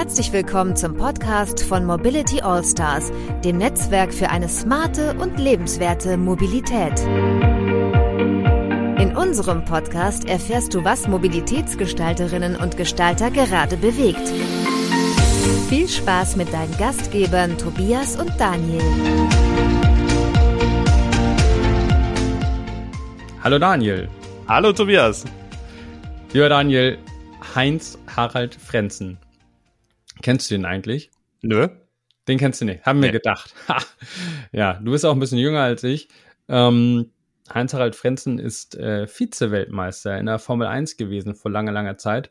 Herzlich willkommen zum Podcast von Mobility All Stars, dem Netzwerk für eine smarte und lebenswerte Mobilität. In unserem Podcast erfährst du, was Mobilitätsgestalterinnen und Gestalter gerade bewegt. Viel Spaß mit deinen Gastgebern Tobias und Daniel. Hallo Daniel. Hallo Tobias. Lieber Daniel, Heinz Harald Frenzen. Kennst du den eigentlich? Nö. Den kennst du nicht. Haben wir nee. gedacht. ja, du bist auch ein bisschen jünger als ich. Ähm, Heinz-Harald Frenzen ist äh, Vize-Weltmeister in der Formel 1 gewesen vor langer, langer Zeit.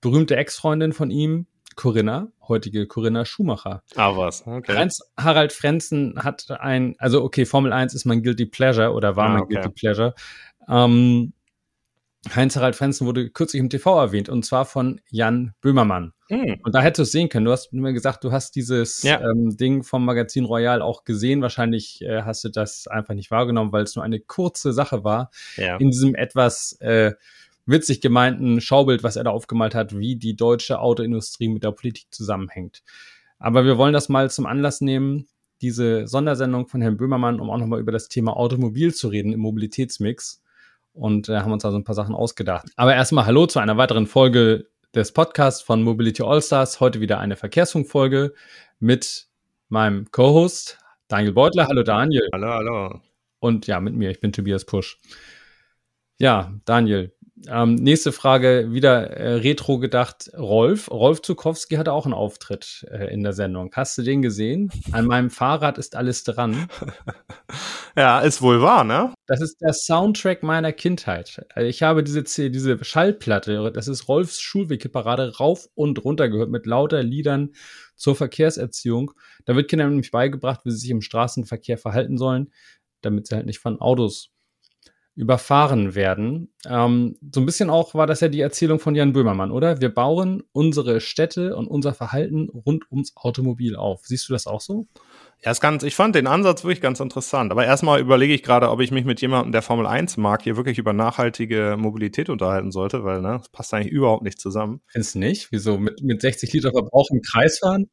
Berühmte Ex-Freundin von ihm, Corinna, heutige Corinna Schumacher. Ah, was? Okay. Heinz-Harald Frenzen hat ein, also okay, Formel 1 ist mein Guilty Pleasure oder war ah, mein okay. Guilty Pleasure. Ähm, Heinz-Harald Frenzen wurde kürzlich im TV erwähnt und zwar von Jan Böhmermann. Mhm. Und da hättest du es sehen können. Du hast mir gesagt, du hast dieses ja. ähm, Ding vom Magazin Royal auch gesehen. Wahrscheinlich äh, hast du das einfach nicht wahrgenommen, weil es nur eine kurze Sache war. Ja. In diesem etwas äh, witzig gemeinten Schaubild, was er da aufgemalt hat, wie die deutsche Autoindustrie mit der Politik zusammenhängt. Aber wir wollen das mal zum Anlass nehmen, diese Sondersendung von Herrn Böhmermann, um auch nochmal über das Thema Automobil zu reden im Mobilitätsmix und äh, haben uns also ein paar Sachen ausgedacht. Aber erstmal Hallo zu einer weiteren Folge des Podcasts von Mobility Allstars. Heute wieder eine Verkehrsfunkfolge mit meinem Co-Host Daniel Beutler. Hallo Daniel. Hallo, hallo. Und ja, mit mir, ich bin Tobias Pusch. Ja, Daniel, ähm, nächste Frage, wieder äh, retro gedacht. Rolf, Rolf Zukowski hatte auch einen Auftritt äh, in der Sendung. Hast du den gesehen? An meinem Fahrrad ist alles dran. ja, ist wohl wahr, ne? Das ist der Soundtrack meiner Kindheit. Also ich habe diese, diese Schallplatte, das ist Rolfs Schulwegparade, rauf und runter gehört mit lauter Liedern zur Verkehrserziehung. Da wird Kindern nämlich beigebracht, wie sie sich im Straßenverkehr verhalten sollen, damit sie halt nicht von Autos überfahren werden. Ähm, so ein bisschen auch war das ja die Erzählung von Jan Böhmermann, oder? Wir bauen unsere Städte und unser Verhalten rund ums Automobil auf. Siehst du das auch so? Ja, ist ganz, ich fand den Ansatz wirklich ganz interessant. Aber erstmal überlege ich gerade, ob ich mich mit jemandem, der Formel 1 mag, hier wirklich über nachhaltige Mobilität unterhalten sollte, weil, ne, das passt eigentlich überhaupt nicht zusammen. Findest du nicht? Wieso? Mit, mit 60 Liter Verbrauch im Kreis fahren?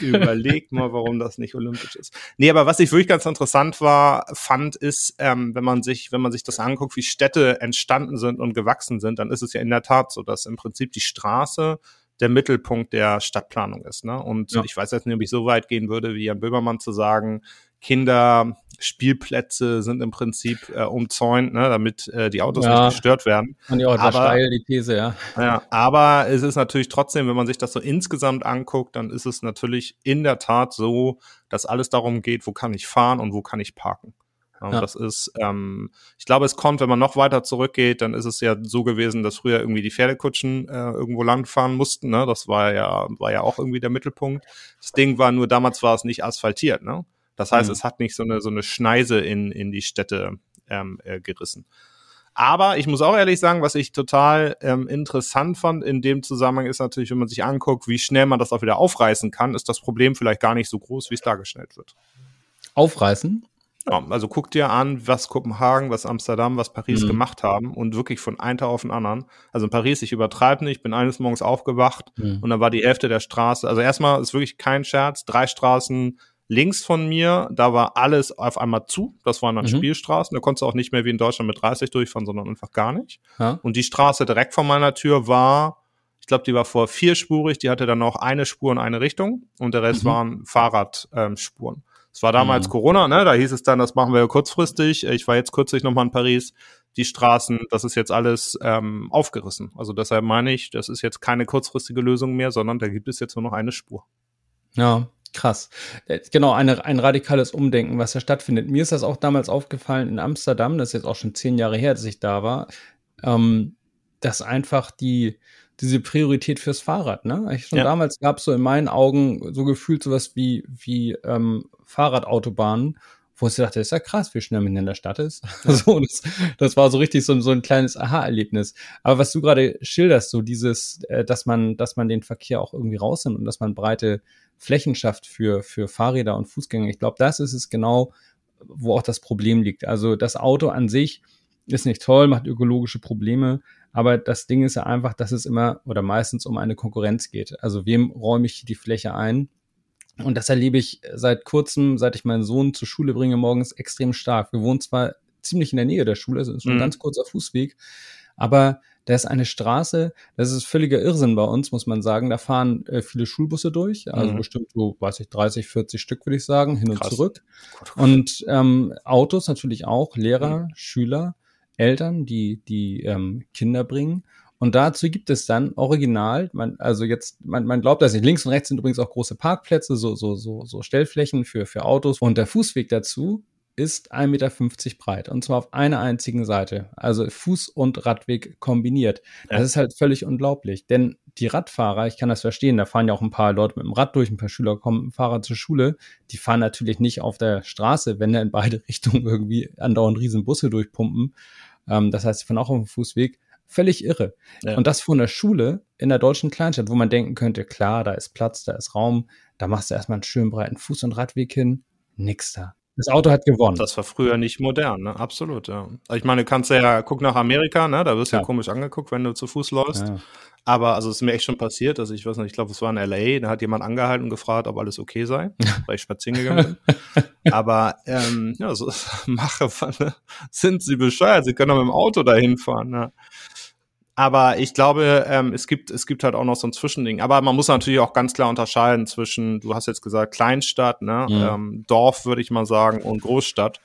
Überlegt mal, warum das nicht olympisch ist. Nee, aber was ich wirklich ganz interessant war, fand, ist, ähm, wenn man sich, wenn man sich das anguckt, wie Städte entstanden sind und gewachsen sind, dann ist es ja in der Tat so, dass im Prinzip die Straße der Mittelpunkt der Stadtplanung ist. Ne? Und ja. ich weiß jetzt nicht, ob ich so weit gehen würde, wie Jan Böhmermann zu sagen, Kinder, Spielplätze sind im Prinzip äh, umzäunt, ne, damit äh, die Autos ja, nicht gestört werden. Und ja, aber, steil, die These, ja. ja. Aber es ist natürlich trotzdem, wenn man sich das so insgesamt anguckt, dann ist es natürlich in der Tat so, dass alles darum geht, wo kann ich fahren und wo kann ich parken. Ja. Das ist, ähm, ich glaube, es kommt, wenn man noch weiter zurückgeht, dann ist es ja so gewesen, dass früher irgendwie die Pferdekutschen äh, irgendwo langfahren mussten. Ne? Das war ja, war ja auch irgendwie der Mittelpunkt. Das Ding war nur, damals war es nicht asphaltiert. Ne? Das heißt, mhm. es hat nicht so eine, so eine Schneise in, in die Städte ähm, äh, gerissen. Aber ich muss auch ehrlich sagen, was ich total ähm, interessant fand in dem Zusammenhang ist natürlich, wenn man sich anguckt, wie schnell man das auch wieder aufreißen kann, ist das Problem vielleicht gar nicht so groß, wie es dargestellt wird. Aufreißen? Ja, also guck dir an, was Kopenhagen, was Amsterdam, was Paris mhm. gemacht haben und wirklich von einem Tag auf den anderen. Also in Paris, ich übertreibe nicht, bin eines Morgens aufgewacht mhm. und dann war die Hälfte der Straße, also erstmal ist wirklich kein Scherz, drei Straßen Links von mir, da war alles auf einmal zu. Das waren dann mhm. Spielstraßen. Da konntest du auch nicht mehr wie in Deutschland mit 30 durchfahren, sondern einfach gar nicht. Ja. Und die Straße direkt vor meiner Tür war, ich glaube, die war vor vierspurig. Die hatte dann noch eine Spur in eine Richtung und der Rest mhm. waren Fahrradspuren. Ähm, es war damals mhm. Corona, ne? Da hieß es dann, das machen wir kurzfristig. Ich war jetzt kürzlich nochmal in Paris. Die Straßen, das ist jetzt alles ähm, aufgerissen. Also deshalb meine ich, das ist jetzt keine kurzfristige Lösung mehr, sondern da gibt es jetzt nur noch eine Spur. Ja, Krass. Äh, genau, eine, ein radikales Umdenken, was da stattfindet. Mir ist das auch damals aufgefallen in Amsterdam, das ist jetzt auch schon zehn Jahre her, dass ich da war, ähm, dass einfach die, diese Priorität fürs Fahrrad, ne? Ich schon ja. damals gab es so in meinen Augen so gefühlt sowas wie, wie ähm, Fahrradautobahnen, wo ich dachte, das ist ja krass, wie schnell man in der Stadt ist. Ja. so, das, das war so richtig so, so ein kleines Aha-Erlebnis. Aber was du gerade schilderst, so dieses, äh, dass man, dass man den Verkehr auch irgendwie rausnimmt und dass man breite Flächen schafft für, für Fahrräder und Fußgänger. Ich glaube, das ist es genau, wo auch das Problem liegt. Also das Auto an sich ist nicht toll, macht ökologische Probleme, aber das Ding ist ja einfach, dass es immer oder meistens um eine Konkurrenz geht. Also wem räume ich die Fläche ein? Und das erlebe ich seit kurzem, seit ich meinen Sohn zur Schule bringe, morgens extrem stark. Wir wohnen zwar ziemlich in der Nähe der Schule, also ist schon mhm. ein ganz kurzer Fußweg, aber da ist eine Straße, das ist völliger Irrsinn bei uns, muss man sagen. Da fahren äh, viele Schulbusse durch, also mhm. bestimmt so, weiß ich, 30, 40 Stück, würde ich sagen, hin und Krass. zurück. Und ähm, Autos natürlich auch, Lehrer, mhm. Schüler, Eltern, die die ähm, Kinder bringen. Und dazu gibt es dann original, man, also jetzt, man, man glaubt das nicht. Links und rechts sind übrigens auch große Parkplätze, so, so, so, so Stellflächen für, für Autos. Und der Fußweg dazu ist 1,50 Meter breit. Und zwar auf einer einzigen Seite. Also Fuß- und Radweg kombiniert. Das ist halt völlig unglaublich. Denn die Radfahrer, ich kann das verstehen, da fahren ja auch ein paar Leute mit dem Rad durch, ein paar Schüler kommen mit dem Fahrrad zur Schule. Die fahren natürlich nicht auf der Straße, wenn da in beide Richtungen irgendwie andauernd riesen Busse durchpumpen. Ähm, das heißt, sie fahren auch auf dem Fußweg. Völlig irre. Ja. Und das von der Schule in der deutschen Kleinstadt, wo man denken könnte, klar, da ist Platz, da ist Raum, da machst du erstmal einen schönen breiten Fuß- und Radweg hin. Nix da. Das Auto hat gewonnen. Das war früher nicht modern, ne? Absolut, ja. Ich meine, du kannst ja, guck nach Amerika, ne? Da wirst du ja. ja komisch angeguckt, wenn du zu Fuß läufst. Ja. Aber also es ist mir echt schon passiert, also ich weiß nicht, ich glaube, es war in LA, da hat jemand angehalten und gefragt, ob alles okay sei, weil ich spazieren gegangen bin. Aber ähm, ja, so mache, ne? sind sie bescheuert, sie können doch mit dem Auto dahin fahren. Ne? Aber ich glaube, ähm, es gibt es gibt halt auch noch so ein Zwischending. Aber man muss natürlich auch ganz klar unterscheiden zwischen, du hast jetzt gesagt Kleinstadt, ne, mhm. ähm, Dorf würde ich mal sagen und Großstadt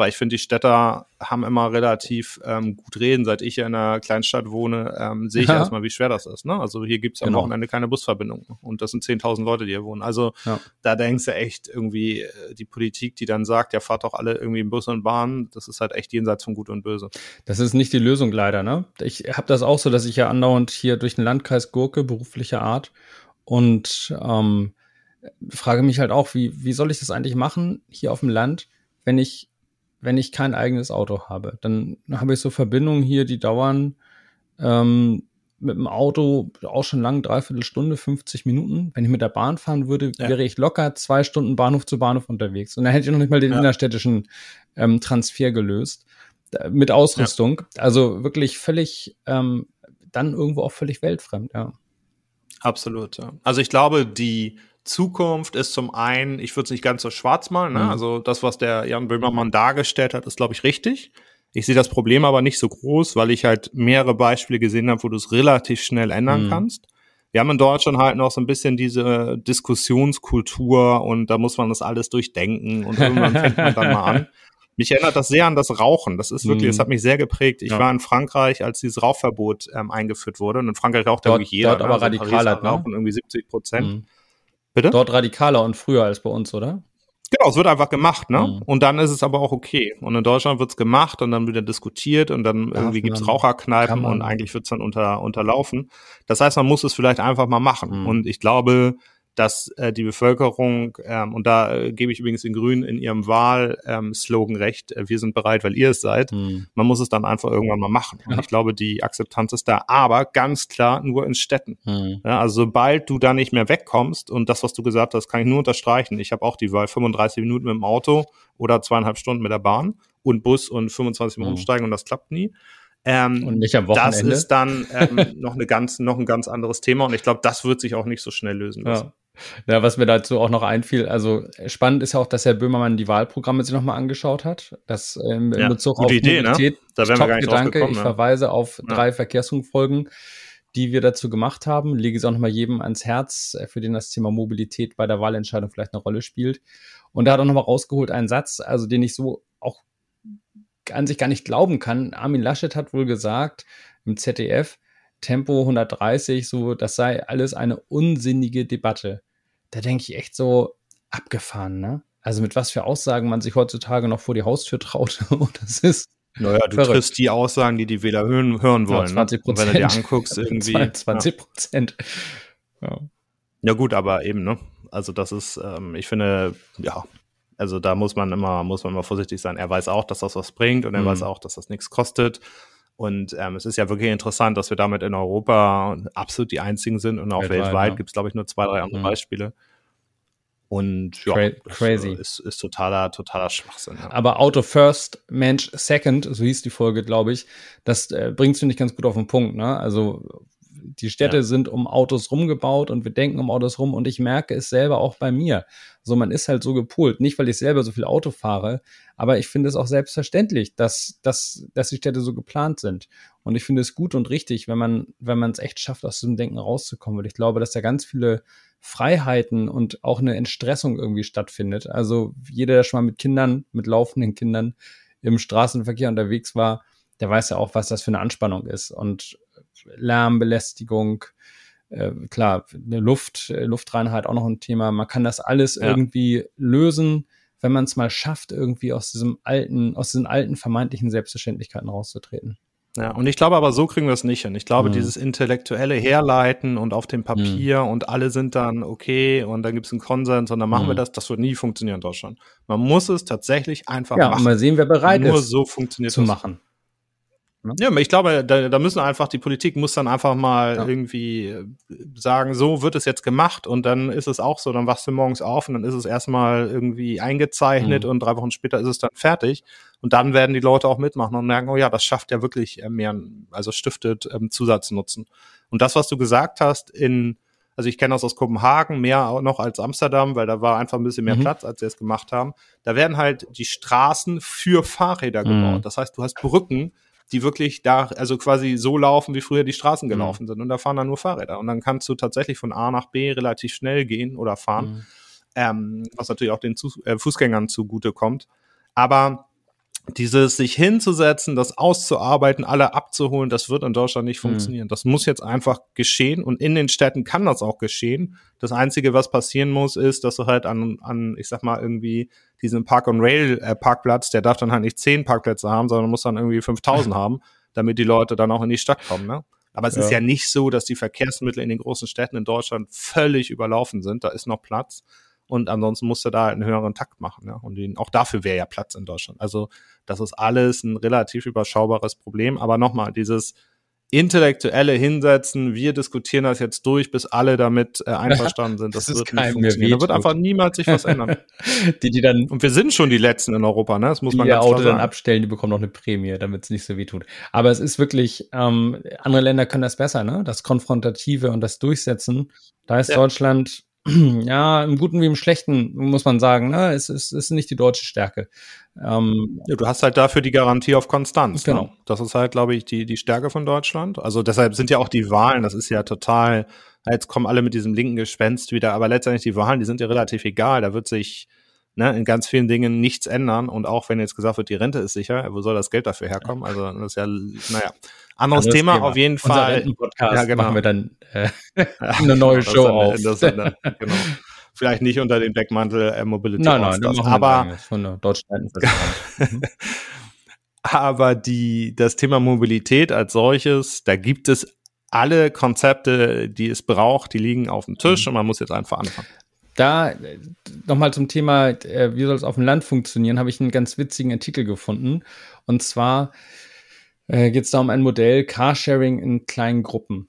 weil ich finde, die Städter haben immer relativ ähm, gut reden. Seit ich ja in einer Kleinstadt wohne, ähm, sehe ich ja. erstmal, wie schwer das ist. Ne? Also hier gibt's am genau. Wochenende keine Busverbindung und das sind 10.000 Leute, die hier wohnen. Also ja. da denkst du echt irgendwie, äh, die Politik, die dann sagt, ja, fahrt doch alle irgendwie im Bus und Bahn, das ist halt echt jenseits von Gut und Böse. Das ist nicht die Lösung leider. Ne? Ich habe das auch so, dass ich ja andauernd hier durch den Landkreis Gurke, beruflicher Art, und ähm, frage mich halt auch, wie, wie soll ich das eigentlich machen hier auf dem Land, wenn ich wenn ich kein eigenes Auto habe. Dann habe ich so Verbindungen hier, die dauern ähm, mit dem Auto auch schon lang, dreiviertel Stunde, 50 Minuten. Wenn ich mit der Bahn fahren würde, ja. wäre ich locker zwei Stunden Bahnhof zu Bahnhof unterwegs. Und dann hätte ich noch nicht mal den ja. innerstädtischen ähm, Transfer gelöst. Mit Ausrüstung. Ja. Also wirklich völlig, ähm, dann irgendwo auch völlig weltfremd, ja. Absolut, ja. Also ich glaube, die Zukunft ist zum einen, ich würde es nicht ganz so schwarz malen, ne? Mhm. also das, was der Jan Böhmermann dargestellt hat, ist, glaube ich, richtig. Ich sehe das Problem aber nicht so groß, weil ich halt mehrere Beispiele gesehen habe, wo du es relativ schnell ändern mhm. kannst. Wir haben in Deutschland halt noch so ein bisschen diese Diskussionskultur und da muss man das alles durchdenken und irgendwann fängt man dann mal an. Mich erinnert das sehr an das Rauchen. Das ist wirklich, mhm. das hat mich sehr geprägt. Ich ja. war in Frankreich, als dieses Rauchverbot ähm, eingeführt wurde. Und in Frankreich raucht ja wirklich jeder. Dort aber ne? also radikaler, ne? rauchen irgendwie 70 Prozent. Mhm. Bitte? Dort radikaler und früher als bei uns, oder? Genau, es wird einfach gemacht, ne? Mhm. Und dann ist es aber auch okay. Und in Deutschland wird's gemacht und dann wieder diskutiert und dann Darf irgendwie gibt's Raucherkneipen und eigentlich wird's dann unter, unterlaufen. Das heißt, man muss es vielleicht einfach mal machen. Mhm. Und ich glaube, dass äh, die Bevölkerung, ähm, und da äh, gebe ich übrigens den Grünen in ihrem Wahlslogan ähm, recht, äh, wir sind bereit, weil ihr es seid, mhm. man muss es dann einfach irgendwann mal machen. Ja. Und ich glaube, die Akzeptanz ist da, aber ganz klar nur in Städten. Mhm. Ja, also sobald du da nicht mehr wegkommst, und das, was du gesagt hast, kann ich nur unterstreichen. Ich habe auch die Wahl 35 Minuten mit dem Auto oder zweieinhalb Stunden mit der Bahn und Bus und 25 Minuten mhm. umsteigen und das klappt nie. Ähm, und nicht am Wochenende. Das ist dann ähm, noch, eine ganz, noch ein ganz anderes Thema und ich glaube, das wird sich auch nicht so schnell lösen lassen. Ja. Ja, was mir dazu auch noch einfiel, also spannend ist ja auch, dass Herr Böhmermann die Wahlprogramme sich nochmal angeschaut hat. Das ähm, in ja, Bezug auf Idee, ne? Mobilität, ne? da wären wir gar nicht Gedanke. Ich ne? verweise auf ja. drei Verkehrsfunkfolgen, die wir dazu gemacht haben. Lege es auch nochmal jedem ans Herz, äh, für den das Thema Mobilität bei der Wahlentscheidung vielleicht eine Rolle spielt. Und da hat er nochmal rausgeholt einen Satz, also den ich so auch an sich gar nicht glauben kann. Armin Laschet hat wohl gesagt im ZDF, Tempo 130, so, das sei alles eine unsinnige Debatte. Da denke ich echt so abgefahren, ne? Also mit was für Aussagen man sich heutzutage noch vor die Haustür traut. das ist. Naja, du verrückt. triffst die Aussagen, die die Wähler hören, hören wollen. Ja, 20 Prozent. Ne? Wenn du dir anguckst, irgendwie. 20 Prozent. Ja. ja. gut, aber eben, ne? Also das ist, ähm, ich finde, ja, also da muss man immer, muss man immer vorsichtig sein. Er weiß auch, dass das was bringt und er mhm. weiß auch, dass das nichts kostet. Und ähm, es ist ja wirklich interessant, dass wir damit in Europa absolut die einzigen sind und auch weltweit, weltweit ja. gibt es, glaube ich, nur zwei, drei andere mhm. Beispiele. Und ja, Cra crazy. Ist, ist totaler, totaler Schwachsinn. Ja. Aber Auto first, Mensch second, so hieß die Folge, glaube ich. Das äh, bringst du nicht ganz gut auf den Punkt. Ne? Also die Städte ja. sind um Autos rumgebaut und wir denken um Autos rum und ich merke es selber auch bei mir. So, man ist halt so gepolt. Nicht, weil ich selber so viel Auto fahre, aber ich finde es auch selbstverständlich, dass, dass, dass die Städte so geplant sind. Und ich finde es gut und richtig, wenn man, wenn man es echt schafft, aus diesem Denken rauszukommen. Weil ich glaube, dass da ganz viele Freiheiten und auch eine Entstressung irgendwie stattfindet. Also jeder, der schon mal mit Kindern, mit laufenden Kindern im Straßenverkehr unterwegs war, der weiß ja auch, was das für eine Anspannung ist. Und Lärmbelästigung, äh, klar, eine Luft, äh, Luftreinheit auch noch ein Thema. Man kann das alles ja. irgendwie lösen, wenn man es mal schafft, irgendwie aus diesem alten, aus diesen alten vermeintlichen Selbstverständlichkeiten rauszutreten. Ja, und ich glaube aber, so kriegen wir es nicht hin. Ich glaube, mhm. dieses intellektuelle Herleiten und auf dem Papier mhm. und alle sind dann okay und dann gibt es einen Konsens und dann machen mhm. wir das, das wird nie funktionieren in Deutschland. Man muss es tatsächlich einfach ja, machen. Ja, mal sehen, wer bereit Nur ist, so funktioniert zu das. machen. Ne? Ja, ich glaube, da, da müssen einfach, die Politik muss dann einfach mal ja. irgendwie äh, sagen, so wird es jetzt gemacht und dann ist es auch so, dann wachst du morgens auf und dann ist es erstmal irgendwie eingezeichnet mhm. und drei Wochen später ist es dann fertig und dann werden die Leute auch mitmachen und merken, oh ja, das schafft ja wirklich äh, mehr, also stiftet ähm, Zusatznutzen. Und das, was du gesagt hast in, also ich kenne das aus Kopenhagen mehr noch als Amsterdam, weil da war einfach ein bisschen mehr mhm. Platz, als sie es gemacht haben. Da werden halt die Straßen für Fahrräder gebaut. Mhm. Das heißt, du hast Brücken, die wirklich da, also quasi so laufen, wie früher die Straßen mhm. gelaufen mhm. sind. Und da fahren dann nur Fahrräder. Und dann kannst du tatsächlich von A nach B relativ schnell gehen oder fahren, mhm. ähm, was natürlich auch den Zu äh, Fußgängern zugute kommt. Aber dieses sich hinzusetzen, das auszuarbeiten, alle abzuholen, das wird in Deutschland nicht mhm. funktionieren. Das muss jetzt einfach geschehen und in den Städten kann das auch geschehen. Das Einzige, was passieren muss, ist, dass du halt an, an ich sag mal, irgendwie diesen Park-on-Rail-Parkplatz, äh, der darf dann halt nicht zehn Parkplätze haben, sondern muss dann irgendwie 5000 haben, damit die Leute dann auch in die Stadt kommen. Ne? Aber es ja. ist ja nicht so, dass die Verkehrsmittel in den großen Städten in Deutschland völlig überlaufen sind. Da ist noch Platz und ansonsten musst du da halt einen höheren Takt machen. Ja? Und den, auch dafür wäre ja Platz in Deutschland. Also das ist alles ein relativ überschaubares Problem. Aber nochmal, dieses intellektuelle Hinsetzen, wir diskutieren das jetzt durch, bis alle damit äh, einverstanden sind. Das, das wird nicht funktionieren. Da wird einfach niemals sich was ändern. die, die dann und wir sind schon die Letzten in Europa, ne? Das muss man die ganz Auto klar sagen. dann abstellen, die bekommen noch eine Prämie, damit es nicht so weh tut. Aber es ist wirklich, ähm, andere Länder können das besser, ne? Das Konfrontative und das Durchsetzen. Da ist ja. Deutschland ja, im Guten wie im Schlechten, muss man sagen. Ne? Es, es, es ist nicht die deutsche Stärke. Ähm, ja, du hast halt dafür die Garantie auf Konstanz. Ne? Genau. Ne? Das ist halt, glaube ich, die, die Stärke von Deutschland. Also deshalb sind ja auch die Wahlen, das ist ja total, jetzt kommen alle mit diesem linken Gespenst wieder, aber letztendlich die Wahlen, die sind ja relativ egal. Da wird sich ne, in ganz vielen Dingen nichts ändern. Und auch wenn jetzt gesagt wird, die Rente ist sicher, wo soll das Geld dafür herkommen? Also das ist ja, naja. Anderes, Anderes Thema, Thema, auf jeden Fall. Podcast ja, genau. machen wir dann äh, eine neue Show dann, auf. Genau. Vielleicht nicht unter dem Deckmantel äh, Mobility nein, nein, das, aber von der aber die das Thema Mobilität als solches, da gibt es alle Konzepte, die es braucht, die liegen auf dem Tisch mhm. und man muss jetzt einfach anfangen. Da nochmal zum Thema, äh, wie soll es auf dem Land funktionieren, habe ich einen ganz witzigen Artikel gefunden. Und zwar äh, geht es da um ein Modell Carsharing in kleinen Gruppen.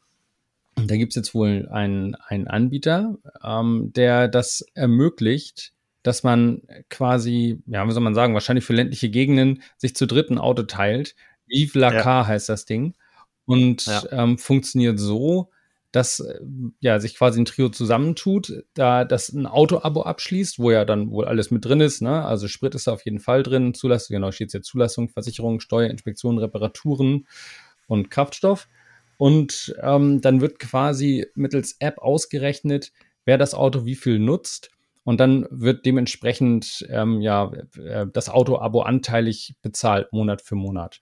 Und da gibt es jetzt wohl einen, einen Anbieter, ähm, der das ermöglicht, dass man quasi, ja, wie soll man sagen, wahrscheinlich für ländliche Gegenden sich zu dritten Auto teilt. Vive la ja. Car heißt das Ding. Und ja. ähm, funktioniert so, dass äh, ja sich quasi ein Trio zusammentut, da das ein Auto-Abo abschließt, wo ja dann wohl alles mit drin ist, ne? Also Sprit ist da auf jeden Fall drin, Zulassung, genau, steht ja Zulassung, Versicherung, Steuer, Inspektion, Reparaturen und Kraftstoff. Und ähm, dann wird quasi mittels App ausgerechnet, wer das Auto wie viel nutzt. Und dann wird dementsprechend ähm, ja äh, das Auto-Abo anteilig bezahlt, Monat für Monat.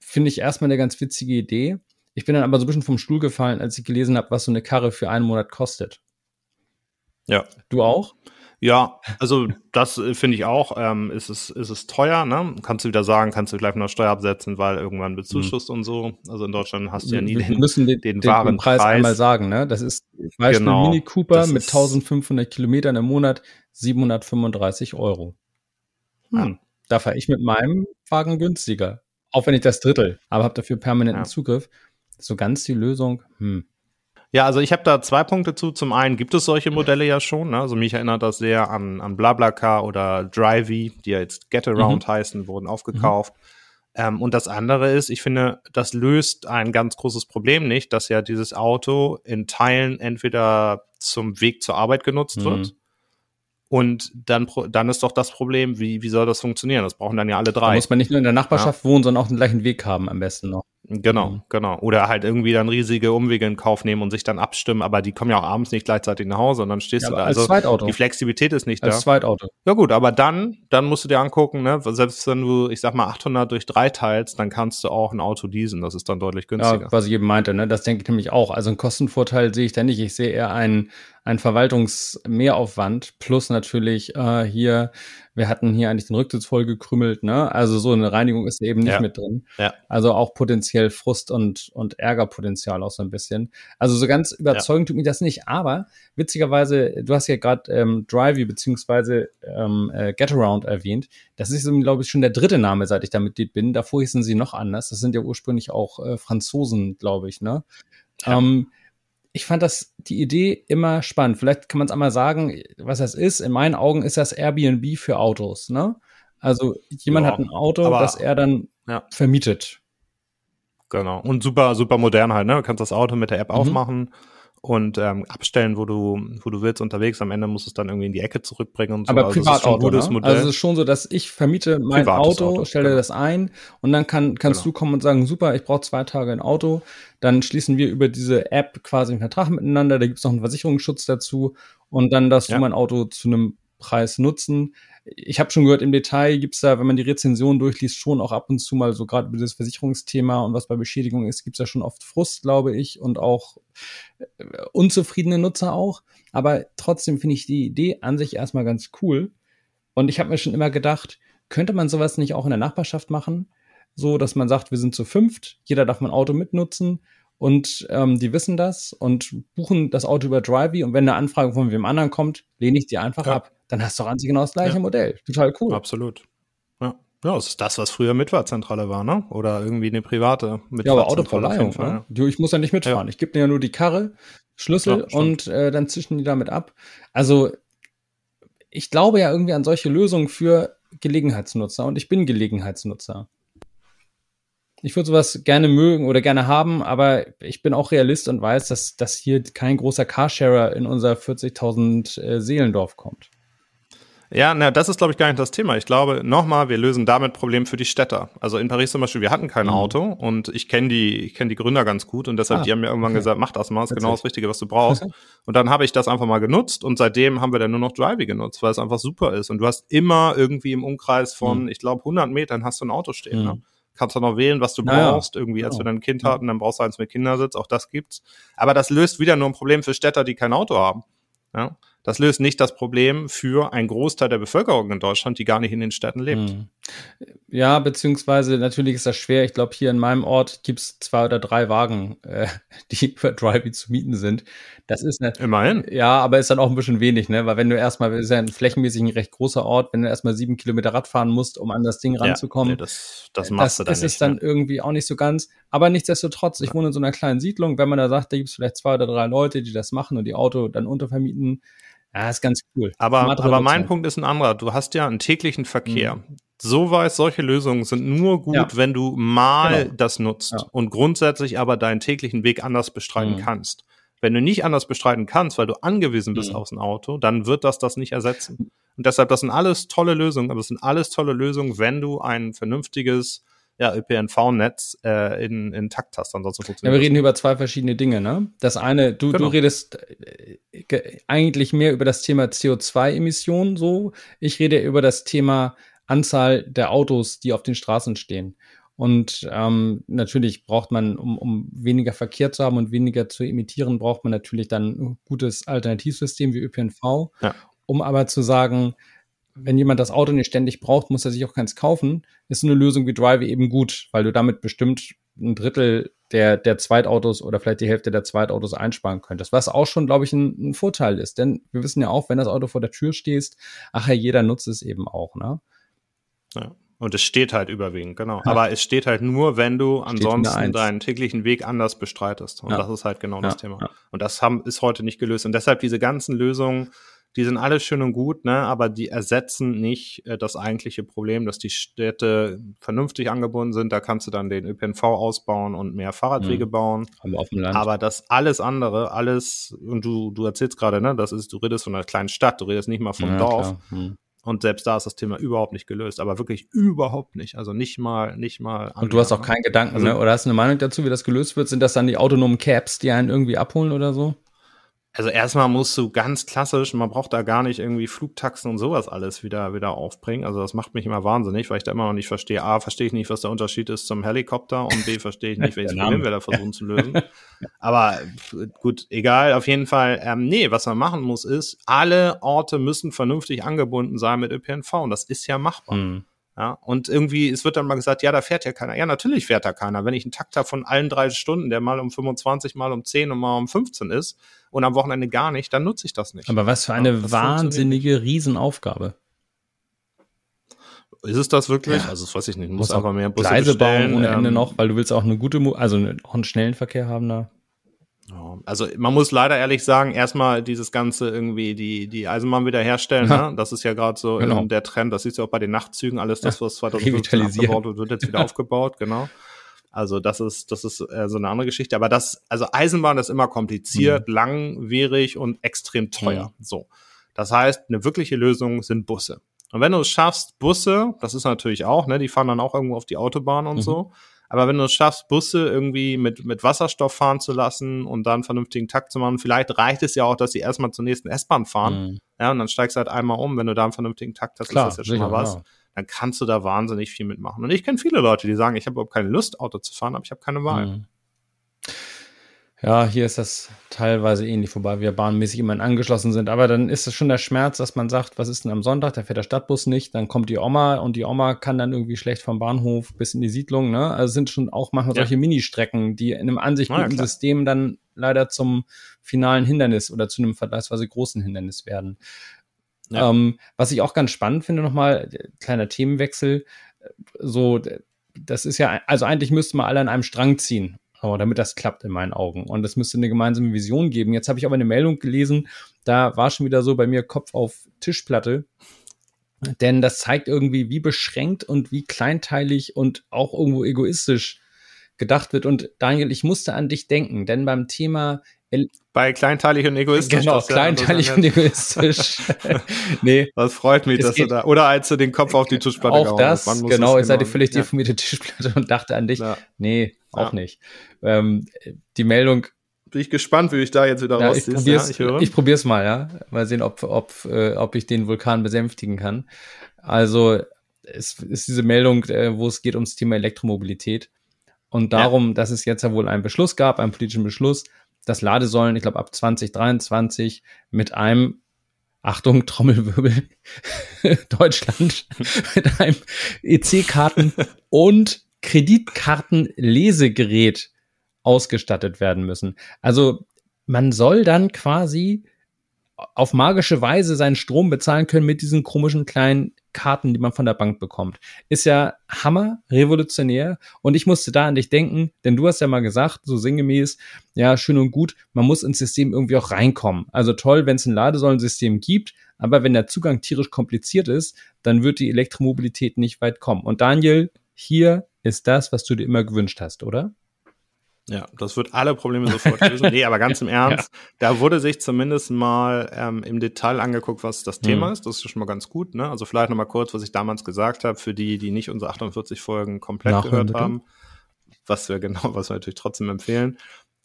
Finde ich erstmal eine ganz witzige Idee. Ich bin dann aber so ein bisschen vom Stuhl gefallen, als ich gelesen habe, was so eine Karre für einen Monat kostet. Ja. Du auch? Ja, also das äh, finde ich auch. Ähm, ist, es, ist es teuer, ne? Kannst du wieder sagen, kannst du gleich noch Steuer absetzen, weil irgendwann bezuschusst mhm. und so. Also in Deutschland hast du ja nie den, müssen den, den, den, den Preis, Preis, einmal sagen, ne? Das ist Beispiel genau, Mini Cooper mit 1500 Kilometern im Monat 735 Euro. Hm. Ja. Da fahre ich mit meinem Wagen günstiger. Auch wenn ich das Drittel, aber habe dafür permanenten ja. Zugriff so ganz die Lösung, hm. Ja, also ich habe da zwei Punkte zu. Zum einen gibt es solche Modelle ja schon. Ne? Also mich erinnert das sehr an, an BlaBlaCar oder Drivey, die ja jetzt Getaround mhm. heißen, wurden aufgekauft. Mhm. Ähm, und das andere ist, ich finde, das löst ein ganz großes Problem nicht, dass ja dieses Auto in Teilen entweder zum Weg zur Arbeit genutzt mhm. wird. Und dann, dann ist doch das Problem, wie, wie soll das funktionieren? Das brauchen dann ja alle drei. Da muss man nicht nur in der Nachbarschaft ja. wohnen, sondern auch den gleichen Weg haben am besten noch. Genau, mhm. genau. Oder halt irgendwie dann riesige Umwege in Kauf nehmen und sich dann abstimmen, aber die kommen ja auch abends nicht gleichzeitig nach Hause und dann stehst ja, du da. Als also Zweitauto. Die Flexibilität ist nicht als da. Zweitauto. Ja gut, aber dann, dann musst du dir angucken, ne, selbst wenn du, ich sag mal, 800 durch drei teilst, dann kannst du auch ein Auto leasen. Das ist dann deutlich günstiger. Ja, was ich eben meinte, ne, das denke ich nämlich auch. Also einen Kostenvorteil sehe ich da nicht. Ich sehe eher einen, einen Verwaltungsmehraufwand plus natürlich äh, hier wir hatten hier eigentlich den Rücksitz voll gekrümmelt, ne? Also so eine Reinigung ist eben nicht ja. mit drin. Ja. Also auch potenziell Frust und, und Ärgerpotenzial auch so ein bisschen. Also so ganz überzeugend ja. tut mir das nicht. Aber witzigerweise, du hast ja gerade ähm, Drivey beziehungsweise ähm, äh, Getaround erwähnt. Das ist, glaube ich, schon der dritte Name, seit ich da Mitglied bin. Davor hießen sie noch anders. Das sind ja ursprünglich auch äh, Franzosen, glaube ich, ne? Ja. Ähm, ich fand das die Idee immer spannend. Vielleicht kann man es einmal sagen, was das ist. In meinen Augen ist das Airbnb für Autos. Ne? Also jemand ja, hat ein Auto, das er dann ja. vermietet. Genau. Und super, super modern halt. Ne? Du kannst das Auto mit der App mhm. aufmachen und ähm, abstellen, wo du, wo du willst unterwegs. Am Ende musst du es dann irgendwie in die Ecke zurückbringen und so. Aber also Privatauto, ne? Modell. Also es ist schon so, dass ich vermiete mein Privates Auto, Auto, stelle genau. das ein und dann kann, kannst genau. du kommen und sagen, super, ich brauche zwei Tage ein Auto. Dann schließen wir über diese App quasi einen Vertrag miteinander. Da gibt es noch einen Versicherungsschutz dazu und dann darfst ja. du mein Auto zu einem Preis nutzen ich habe schon gehört, im Detail gibt's da, wenn man die Rezension durchliest, schon auch ab und zu mal so gerade über das Versicherungsthema und was bei Beschädigung ist, gibt's da schon oft Frust, glaube ich, und auch äh, unzufriedene Nutzer auch. Aber trotzdem finde ich die Idee an sich erstmal ganz cool. Und ich habe mir schon immer gedacht, könnte man sowas nicht auch in der Nachbarschaft machen? So, dass man sagt, wir sind zu fünft, jeder darf mein Auto mitnutzen und ähm, die wissen das und buchen das Auto über Drivey und wenn eine Anfrage von wem anderen kommt, lehne ich die einfach ja. ab dann hast du an sich genau das gleiche ja. Modell. Total cool. Absolut. Ja. Ja, das ist das, was früher Mitfahrzentrale war, ne? Oder irgendwie eine private Mitfahrzentrale. Ja, aber Autoverleihung, ne? Du, ich muss ja nicht mitfahren. Ja. Ich gebe dir ja nur die Karre, Schlüssel ja, und äh, dann zischen die damit ab. Also, ich glaube ja irgendwie an solche Lösungen für Gelegenheitsnutzer und ich bin Gelegenheitsnutzer. Ich würde sowas gerne mögen oder gerne haben, aber ich bin auch Realist und weiß, dass, dass hier kein großer Carsharer in unser 40.000 äh, Seelendorf kommt. Ja, na, das ist, glaube ich, gar nicht das Thema. Ich glaube, nochmal, wir lösen damit Problem für die Städter. Also in Paris zum Beispiel, wir hatten kein mhm. Auto und ich kenne die, ich kenne die Gründer ganz gut und deshalb, ah, die haben mir irgendwann okay. gesagt, mach das mal, ist genau das Richtige, was du brauchst. und dann habe ich das einfach mal genutzt und seitdem haben wir dann nur noch Drivey genutzt, weil es einfach super ist. Und du hast immer irgendwie im Umkreis von, mhm. ich glaube, 100 Metern hast du ein Auto stehen. Mhm. Ne? Kannst du noch wählen, was du naja, brauchst. Irgendwie, als genau. wir dann ein Kind hatten, dann brauchst du eins mit Kindersitz, auch das gibt's. Aber das löst wieder nur ein Problem für Städter, die kein Auto haben. Ja? Das löst nicht das Problem für einen Großteil der Bevölkerung in Deutschland, die gar nicht in den Städten lebt. Hm. Ja, beziehungsweise natürlich ist das schwer. Ich glaube, hier in meinem Ort gibt es zwei oder drei Wagen, äh, die für Drivey zu mieten sind. Das ist eine, immerhin. Ja, aber ist dann auch ein bisschen wenig, ne? Weil wenn du erstmal, ist ja ein flächenmäßig ein recht großer Ort, wenn du erstmal sieben Kilometer Rad fahren musst, um an das Ding ranzukommen. Ja, nee, das, das machst das du dann ist nicht, es dann ne? irgendwie auch nicht so ganz. Aber nichtsdestotrotz, ich wohne in so einer kleinen Siedlung. Wenn man da sagt, da gibt es vielleicht zwei oder drei Leute, die das machen und die Auto dann untervermieten, ja, ist ganz cool. Aber, aber mein Punkt ist ein anderer. Du hast ja einen täglichen Verkehr. Mhm. So weiß, solche Lösungen sind nur gut, ja. wenn du mal genau. das nutzt ja. und grundsätzlich aber deinen täglichen Weg anders bestreiten mhm. kannst. Wenn du nicht anders bestreiten kannst, weil du angewiesen bist mhm. auf ein Auto, dann wird das das nicht ersetzen. Und deshalb, das sind alles tolle Lösungen, aber das sind alles tolle Lösungen, wenn du ein vernünftiges ja, ÖPNV-Netz äh, in, in Takt hast. Ansonsten funktioniert ja, wir reden über zwei verschiedene Dinge, ne? Das eine, du, genau. du redest äh, eigentlich mehr über das Thema CO2-Emissionen so. Ich rede über das Thema Anzahl der Autos, die auf den Straßen stehen. Und ähm, natürlich braucht man, um, um weniger Verkehr zu haben und weniger zu emittieren, braucht man natürlich dann ein gutes Alternativsystem wie ÖPNV. Ja. Um aber zu sagen, wenn jemand das Auto nicht ständig braucht, muss er sich auch keins kaufen, ist eine Lösung wie Drive eben gut, weil du damit bestimmt ein Drittel der, der Zweitautos oder vielleicht die Hälfte der Zweitautos einsparen könntest. Was auch schon, glaube ich, ein, ein, Vorteil ist. Denn wir wissen ja auch, wenn das Auto vor der Tür stehst, ach ja, jeder nutzt es eben auch, ne? Ja. Und es steht halt überwiegend, genau. Ja. Aber es steht halt nur, wenn du ansonsten deinen täglichen Weg anders bestreitest. Und ja. das ist halt genau das Thema. Und das haben, ist heute nicht gelöst. Und deshalb diese ganzen Lösungen, die sind alle schön und gut, ne, aber die ersetzen nicht äh, das eigentliche Problem, dass die Städte vernünftig angebunden sind. Da kannst du dann den ÖPNV ausbauen und mehr Fahrradwege mhm. bauen. Aber auf dem Land. Aber das alles andere, alles, und du, du erzählst gerade, ne, das ist, du redest von einer kleinen Stadt, du redest nicht mal vom ja, Dorf. Mhm. Und selbst da ist das Thema überhaupt nicht gelöst, aber wirklich überhaupt nicht. Also nicht mal, nicht mal. Und du hast auch keinen Gedanken, also, ne? Oder hast du eine Meinung dazu, wie das gelöst wird? Sind das dann die autonomen Caps, die einen irgendwie abholen oder so? Also erstmal musst du ganz klassisch, man braucht da gar nicht irgendwie Flugtaxen und sowas alles wieder, wieder aufbringen. Also das macht mich immer wahnsinnig, weil ich da immer noch nicht verstehe. A, verstehe ich nicht, was der Unterschied ist zum Helikopter und B, verstehe ich nicht, welches Problem wir da versuchen zu lösen. Aber gut, egal, auf jeden Fall. Ähm, nee, was man machen muss, ist, alle Orte müssen vernünftig angebunden sein mit ÖPNV und das ist ja machbar. Mhm. Ja, und irgendwie, es wird dann mal gesagt, ja, da fährt ja keiner. Ja, natürlich fährt da keiner. Wenn ich einen Takt habe von allen drei Stunden, der mal um 25, mal um 10 und mal um 15 ist und am Wochenende gar nicht, dann nutze ich das nicht. Aber was für eine ja, wahnsinnige Riesenaufgabe. Ist es das wirklich? Ja. Also, das weiß ich nicht. Du musst aber mehr Busse Gleise bauen ohne Ende ähm, noch, weil du willst auch eine gute, also auch einen schnellen Verkehr haben da. Also man muss leider ehrlich sagen, erstmal dieses ganze irgendwie die die Eisenbahn wieder herstellen, ja. ne? das ist ja gerade so genau. der Trend, das siehst du auch bei den Nachtzügen, alles das, was 2015 abgebaut wird, wird jetzt wieder aufgebaut, genau. Also das ist das ist äh, so eine andere Geschichte, aber das also Eisenbahn ist immer kompliziert, mhm. langwierig und extrem teuer. Mhm. So. Das heißt, eine wirkliche Lösung sind Busse. Und wenn du es schaffst, Busse, das ist natürlich auch, ne, die fahren dann auch irgendwo auf die Autobahn und mhm. so aber wenn du es schaffst, Busse irgendwie mit, mit Wasserstoff fahren zu lassen und dann vernünftigen Takt zu machen, vielleicht reicht es ja auch, dass sie erstmal zur nächsten S-Bahn fahren. Mhm. Ja, und dann steigst du halt einmal um. Wenn du da einen vernünftigen Takt hast, Klar, ist das ja schon mal was. Ja. Dann kannst du da wahnsinnig viel mitmachen. Und ich kenne viele Leute, die sagen, ich habe überhaupt keine Lust, Auto zu fahren, aber ich habe keine Wahl. Mhm. Ja, hier ist das teilweise ähnlich, wobei wir bahnmäßig immer angeschlossen sind. Aber dann ist es schon der Schmerz, dass man sagt, was ist denn am Sonntag? Da fährt der Stadtbus nicht. Dann kommt die Oma und die Oma kann dann irgendwie schlecht vom Bahnhof bis in die Siedlung. Ne? Also sind schon auch manchmal ja. solche Ministrecken, die in einem an sich guten ja, System dann leider zum finalen Hindernis oder zu einem vergleichsweise großen Hindernis werden. Ja. Ähm, was ich auch ganz spannend finde, nochmal, kleiner Themenwechsel, so, das ist ja, also eigentlich müsste man alle an einem Strang ziehen Oh, damit das klappt in meinen Augen. Und es müsste eine gemeinsame Vision geben. Jetzt habe ich aber eine Meldung gelesen, da war schon wieder so bei mir Kopf auf Tischplatte. Denn das zeigt irgendwie, wie beschränkt und wie kleinteilig und auch irgendwo egoistisch gedacht wird. Und Daniel, ich musste an dich denken, denn beim Thema bei kleinteilig und egoistisch. Genau, kleinteilig und egoistisch. nee. Das freut mich, dass du da, oder als du den Kopf auf die Tischplatte Auch das, genau, ich hatte völlig ja. deformierte Tischplatte und dachte an dich. Ja. Nee, auch ja. nicht. Ähm, die Meldung. Bin ich gespannt, wie ich da jetzt wieder ja, rausziehst. Ich probier's, ja, ich, ich probier's mal, ja. Mal sehen, ob, ob, äh, ob ich den Vulkan besänftigen kann. Also, es ist diese Meldung, äh, wo es geht ums Thema Elektromobilität. Und darum, ja. dass es jetzt ja wohl einen Beschluss gab, einen politischen Beschluss, dass Ladesäulen, ich glaube, ab 2023 mit einem Achtung, Trommelwirbel, Deutschland mit einem EC-Karten und Kreditkartenlesegerät ausgestattet werden müssen. Also man soll dann quasi auf magische Weise seinen Strom bezahlen können mit diesen komischen kleinen Karten, die man von der Bank bekommt. Ist ja Hammer, revolutionär. Und ich musste da an dich denken, denn du hast ja mal gesagt, so sinngemäß, ja, schön und gut, man muss ins System irgendwie auch reinkommen. Also toll, wenn es ein Ladesäulensystem gibt, aber wenn der Zugang tierisch kompliziert ist, dann wird die Elektromobilität nicht weit kommen. Und Daniel, hier ist das, was du dir immer gewünscht hast, oder? Ja, das wird alle Probleme sofort lösen. nee, aber ganz im Ernst, ja. da wurde sich zumindest mal ähm, im Detail angeguckt, was das Thema mhm. ist. Das ist schon mal ganz gut. Ne? Also vielleicht nochmal kurz, was ich damals gesagt habe, für die, die nicht unsere 48 Folgen komplett Nachhören, gehört haben. Was wir genau, was wir natürlich trotzdem empfehlen.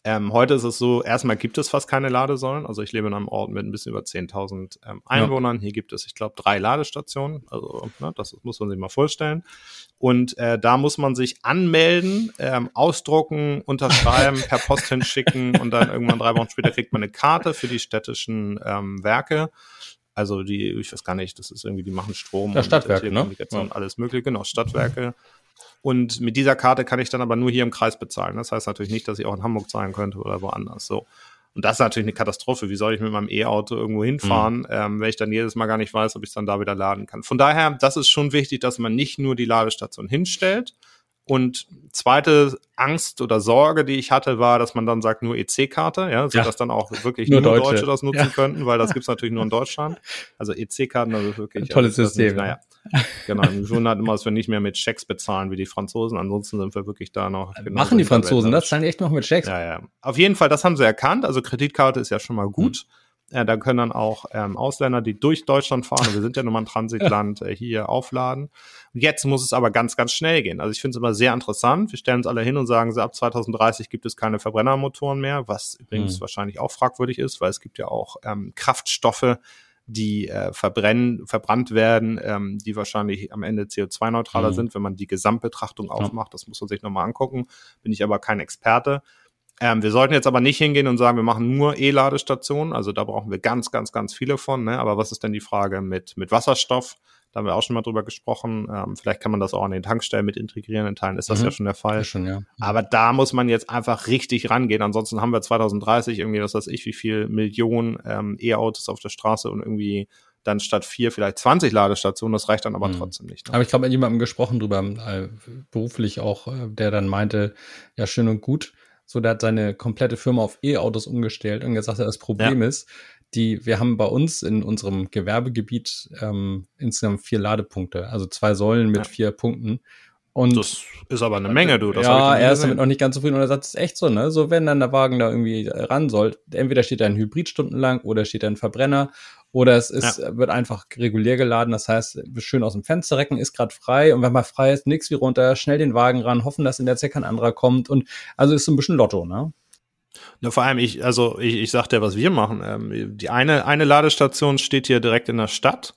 Ähm, heute ist es so, erstmal gibt es fast keine Ladesäulen. Also ich lebe in einem Ort mit ein bisschen über 10.000 ähm, Einwohnern. Ja. Hier gibt es, ich glaube, drei Ladestationen. Also ne, das muss man sich mal vorstellen. Und äh, da muss man sich anmelden, ähm, ausdrucken, unterschreiben, per Post hinschicken und dann irgendwann drei Wochen später kriegt man eine Karte für die städtischen ähm, Werke. Also die, ich weiß gar nicht, das ist irgendwie, die machen Strom, ja, Stadtwerke, ne? Ja. alles mögliche, genau, Stadtwerke. Und mit dieser Karte kann ich dann aber nur hier im Kreis bezahlen. Das heißt natürlich nicht, dass ich auch in Hamburg zahlen könnte oder woanders. So. Und das ist natürlich eine Katastrophe. Wie soll ich mit meinem E-Auto irgendwo hinfahren, mhm. ähm, wenn ich dann jedes Mal gar nicht weiß, ob ich es dann da wieder laden kann. Von daher, das ist schon wichtig, dass man nicht nur die Ladestation hinstellt, und zweite Angst oder Sorge, die ich hatte, war, dass man dann sagt, nur EC-Karte, ja, sodass ja. dann auch wirklich nur, nur Deutsche. Deutsche. das nutzen ja. könnten, weil das gibt's natürlich nur in Deutschland. Also EC-Karten, das ist wirklich. Ein tolles also, System. naja. genau. Wir wundern immer, dass wir nicht mehr mit Schecks bezahlen wie die Franzosen. Ansonsten sind wir wirklich da noch. Genau Machen die Franzosen das? Zahlen die echt noch mit Schecks? Ja, ja. Auf jeden Fall, das haben sie erkannt. Also Kreditkarte ist ja schon mal gut. Mhm. Ja, da können dann auch ähm, Ausländer, die durch Deutschland fahren, wir sind ja nun mal ein Transitland, äh, hier aufladen. Jetzt muss es aber ganz, ganz schnell gehen. Also ich finde es immer sehr interessant. Wir stellen uns alle hin und sagen, so ab 2030 gibt es keine Verbrennermotoren mehr, was übrigens mhm. wahrscheinlich auch fragwürdig ist, weil es gibt ja auch ähm, Kraftstoffe, die äh, verbrennen, verbrannt werden, ähm, die wahrscheinlich am Ende CO2-neutraler mhm. sind, wenn man die Gesamtbetrachtung aufmacht. Das muss man sich nochmal angucken. Bin ich aber kein Experte. Ähm, wir sollten jetzt aber nicht hingehen und sagen, wir machen nur E-Ladestationen. Also da brauchen wir ganz, ganz, ganz viele von. Ne? Aber was ist denn die Frage mit, mit Wasserstoff? Da haben wir auch schon mal drüber gesprochen. Ähm, vielleicht kann man das auch an den Tankstellen mit integrieren. In Teilen ist das mhm. ja schon der Fall. Schon, ja. Aber da muss man jetzt einfach richtig rangehen. Ansonsten haben wir 2030 irgendwie, was weiß ich, wie viel Millionen ähm, E-Autos auf der Straße und irgendwie dann statt vier vielleicht 20 Ladestationen. Das reicht dann aber mhm. trotzdem nicht. Ne? Aber ich glaube, mit jemandem gesprochen drüber, äh, beruflich auch, äh, der dann meinte, ja, schön und gut so, der hat seine komplette Firma auf E-Autos umgestellt und gesagt, das Problem ja. ist, die, wir haben bei uns in unserem Gewerbegebiet ähm, insgesamt vier Ladepunkte, also zwei Säulen mit ja. vier Punkten. Und das ist aber eine Menge, du. Das ja, er ist damit noch nicht ganz zufrieden und er sagt, es ist echt so, ne? So, wenn dann der Wagen da irgendwie ran soll, entweder steht da ein Hybrid stundenlang oder steht da ein Verbrenner oder es ist, ja. wird einfach regulär geladen. Das heißt, schön aus dem Fenster recken, ist gerade frei. Und wenn man frei ist, nix wie runter, schnell den Wagen ran, hoffen, dass in der Zeit kein anderer kommt. Und also ist so ein bisschen Lotto, ne? Na, vor allem, ich, also ich, ich sag dir, was wir machen. Ähm, die eine, eine Ladestation steht hier direkt in der Stadt.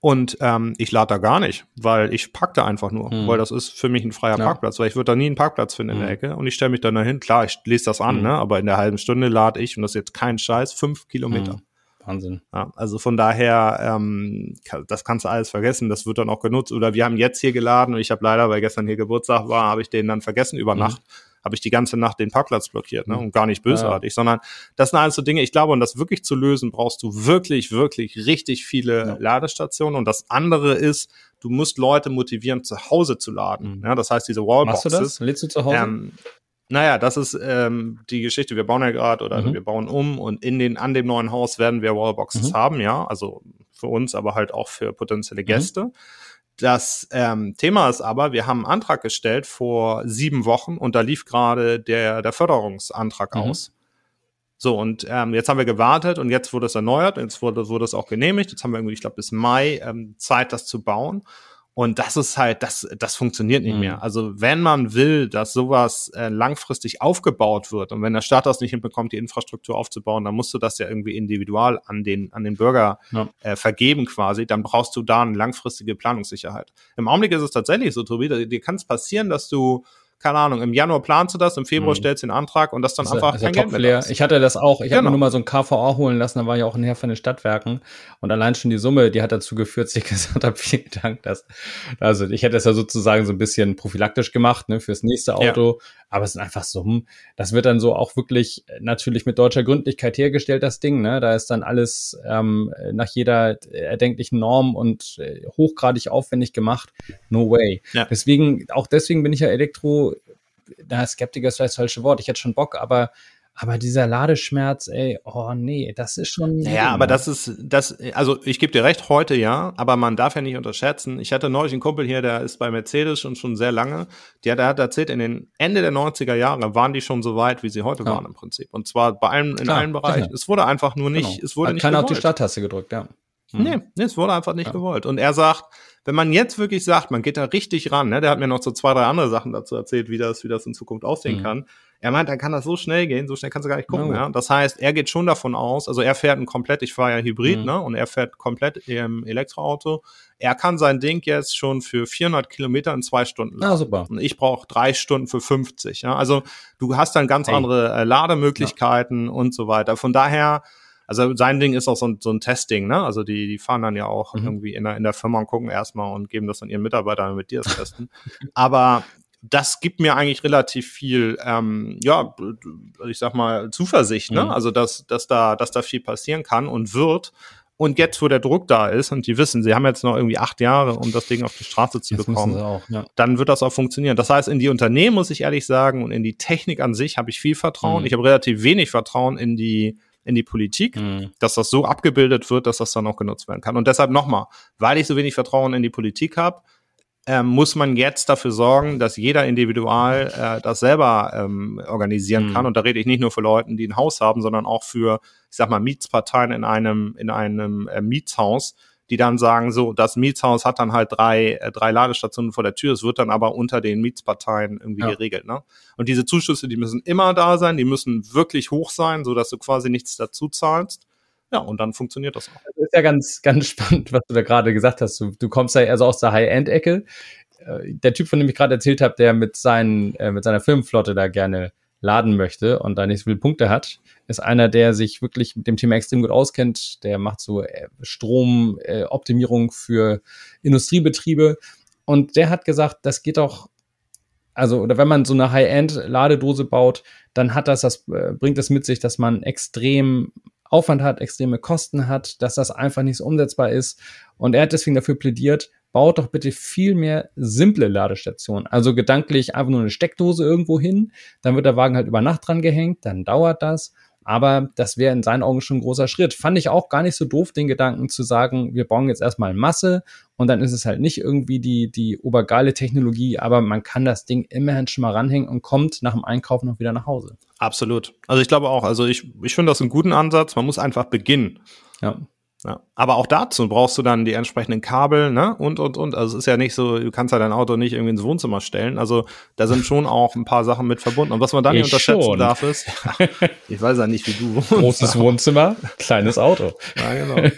Und ähm, ich lade da gar nicht, weil ich park da einfach nur, hm. weil das ist für mich ein freier ja. Parkplatz, weil ich würde da nie einen Parkplatz finden hm. in der hm. Ecke und ich stelle mich dann dahin. Klar, ich lese das an, hm. ne? aber in der halben Stunde lade ich, und das ist jetzt kein Scheiß, fünf Kilometer. Wahnsinn. Ja, also von daher, ähm, das kannst du alles vergessen, das wird dann auch genutzt. Oder wir haben jetzt hier geladen und ich habe leider, weil gestern hier Geburtstag war, habe ich den dann vergessen über mhm. Nacht. Habe ich die ganze Nacht den Parkplatz blockiert, ne? Mhm. Und gar nicht bösartig, ja. sondern das sind alles so Dinge, ich glaube, um das wirklich zu lösen, brauchst du wirklich, wirklich richtig viele ja. Ladestationen. Und das andere ist, du musst Leute motivieren, zu Hause zu laden. Mhm. Ja, das heißt, diese Wallboxes. Machst du das? Lädst du zu Hause? Ähm, naja, das ist ähm, die Geschichte. Wir bauen ja gerade oder mhm. wir bauen um und in den an dem neuen Haus werden wir Wallboxes mhm. haben, ja, also für uns, aber halt auch für potenzielle mhm. Gäste. Mhm. Das ähm, Thema ist aber, wir haben einen Antrag gestellt vor sieben Wochen und da lief gerade der der Förderungsantrag mhm. aus. So, und ähm, jetzt haben wir gewartet und jetzt wurde es erneuert, jetzt wurde, wurde es auch genehmigt. Jetzt haben wir irgendwie, ich glaube, bis Mai ähm, Zeit, das zu bauen. Und das ist halt, das, das funktioniert nicht mhm. mehr. Also wenn man will, dass sowas äh, langfristig aufgebaut wird und wenn der Staat das nicht hinbekommt, die Infrastruktur aufzubauen, dann musst du das ja irgendwie individual an den, an den Bürger ja. äh, vergeben quasi, dann brauchst du da eine langfristige Planungssicherheit. Im Augenblick ist es tatsächlich so, Tobi, dir kann es passieren, dass du keine Ahnung, im Januar planst du das, im Februar mhm. stellst du den Antrag und das dann das einfach ist kein Geld mehr ist. Ich hatte das auch, ich genau. habe mir nur mal so ein KVA holen lassen, da war ich auch ein Herr von den Stadtwerken und allein schon die Summe, die hat dazu geführt, dass ich gesagt habe, vielen Dank, dass, also ich hätte es ja sozusagen so ein bisschen prophylaktisch gemacht, ne, fürs nächste Auto, ja. Aber es sind einfach Summen. Das wird dann so auch wirklich natürlich mit deutscher Gründlichkeit hergestellt, das Ding, ne, da ist dann alles ähm, nach jeder erdenklichen Norm und äh, hochgradig aufwendig gemacht. No way. Ja. Deswegen, auch deswegen bin ich ja Elektro na, Skeptiker ist vielleicht das falsche Wort, ich hätte schon Bock, aber aber dieser Ladeschmerz, ey, oh nee, das ist schon. Ja, aber das ist, das, also ich gebe dir recht, heute ja, aber man darf ja nicht unterschätzen. Ich hatte neulich einen Kumpel hier, der ist bei Mercedes schon schon sehr lange. Der, der hat erzählt, in den Ende der 90er Jahre waren die schon so weit, wie sie heute ja. waren im Prinzip. Und zwar bei allen, in Klar, allen Bereichen. Sicher. Es wurde einfach nur nicht, genau. es wurde hat nicht keiner auf die Starttaste gedrückt, ja. Hm. Nee, nee, es wurde einfach nicht ja. gewollt. Und er sagt, wenn man jetzt wirklich sagt, man geht da richtig ran, ne, der hat mir noch so zwei, drei andere Sachen dazu erzählt, wie das, wie das in Zukunft aussehen mhm. kann. Er meint, dann kann das so schnell gehen, so schnell kannst du gar nicht gucken. Oh. Ja? Das heißt, er geht schon davon aus, also er fährt ein komplett, ich fahre ja Hybrid, mhm. ne, und er fährt komplett im Elektroauto. Er kann sein Ding jetzt schon für 400 Kilometer in zwei Stunden laden. Ah, super. Und ich brauche drei Stunden für 50. Ja? Also du hast dann ganz hey. andere äh, Lademöglichkeiten ja. und so weiter. Von daher also sein Ding ist auch so ein, so ein Testing, ne? Also die, die fahren dann ja auch mhm. irgendwie in der, in der Firma und gucken erstmal und geben das dann ihren Mitarbeitern, damit die das testen. Aber das gibt mir eigentlich relativ viel, ähm, ja, ich sag mal, Zuversicht, ne? Mhm. Also, dass, dass da, dass da viel passieren kann und wird. Und jetzt, wo der Druck da ist und die wissen, sie haben jetzt noch irgendwie acht Jahre, um das Ding auf die Straße zu jetzt bekommen, auch, ja. dann wird das auch funktionieren. Das heißt, in die Unternehmen muss ich ehrlich sagen und in die Technik an sich habe ich viel Vertrauen. Mhm. Ich habe relativ wenig Vertrauen in die in die Politik, mhm. dass das so abgebildet wird, dass das dann auch genutzt werden kann. Und deshalb nochmal, weil ich so wenig Vertrauen in die Politik habe, ähm, muss man jetzt dafür sorgen, dass jeder Individual äh, das selber ähm, organisieren mhm. kann. Und da rede ich nicht nur für Leute, die ein Haus haben, sondern auch für, ich sag mal, Mietsparteien in einem, in einem äh, Mietshaus, die dann sagen, so, das Mietshaus hat dann halt drei, äh, drei Ladestationen vor der Tür, es wird dann aber unter den Mietsparteien irgendwie ja. geregelt. Ne? Und diese Zuschüsse, die müssen immer da sein, die müssen wirklich hoch sein, so dass du quasi nichts dazu zahlst. Ja, und dann funktioniert das auch. Das ist ja ganz, ganz spannend, was du da gerade gesagt hast. Du, du kommst ja eher so aus der High-End-Ecke. Äh, der Typ, von dem ich gerade erzählt habe, der mit, seinen, äh, mit seiner Firmenflotte da gerne laden möchte und da nicht so viele Punkte hat, ist einer, der sich wirklich mit dem Thema extrem gut auskennt. Der macht so äh, Stromoptimierung äh, für Industriebetriebe. Und der hat gesagt, das geht auch, also, oder wenn man so eine High-End-Ladedose baut, dann hat das, das äh, bringt es mit sich, dass man extrem Aufwand hat, extreme Kosten hat, dass das einfach nicht so umsetzbar ist. Und er hat deswegen dafür plädiert, baut doch bitte viel mehr simple Ladestationen. Also gedanklich einfach nur eine Steckdose irgendwo hin, dann wird der Wagen halt über Nacht dran gehängt, dann dauert das. Aber das wäre in seinen Augen schon ein großer Schritt. Fand ich auch gar nicht so doof, den Gedanken zu sagen, wir bauen jetzt erstmal Masse und dann ist es halt nicht irgendwie die, die obergeile Technologie, aber man kann das Ding immerhin schon mal ranhängen und kommt nach dem Einkauf noch wieder nach Hause. Absolut. Also ich glaube auch, also ich, ich finde das einen guten Ansatz. Man muss einfach beginnen. Ja. Ja. Aber auch dazu brauchst du dann die entsprechenden Kabel, ne? Und, und, und. Also es ist ja nicht so, du kannst ja dein Auto nicht irgendwie ins Wohnzimmer stellen. Also da sind schon auch ein paar Sachen mit verbunden. Und was man dann nicht unterschätzen schon. darf, ist, ja, ich weiß ja nicht, wie du wohnst. Großes Wohnzimmer, kleines Auto. Ja, genau.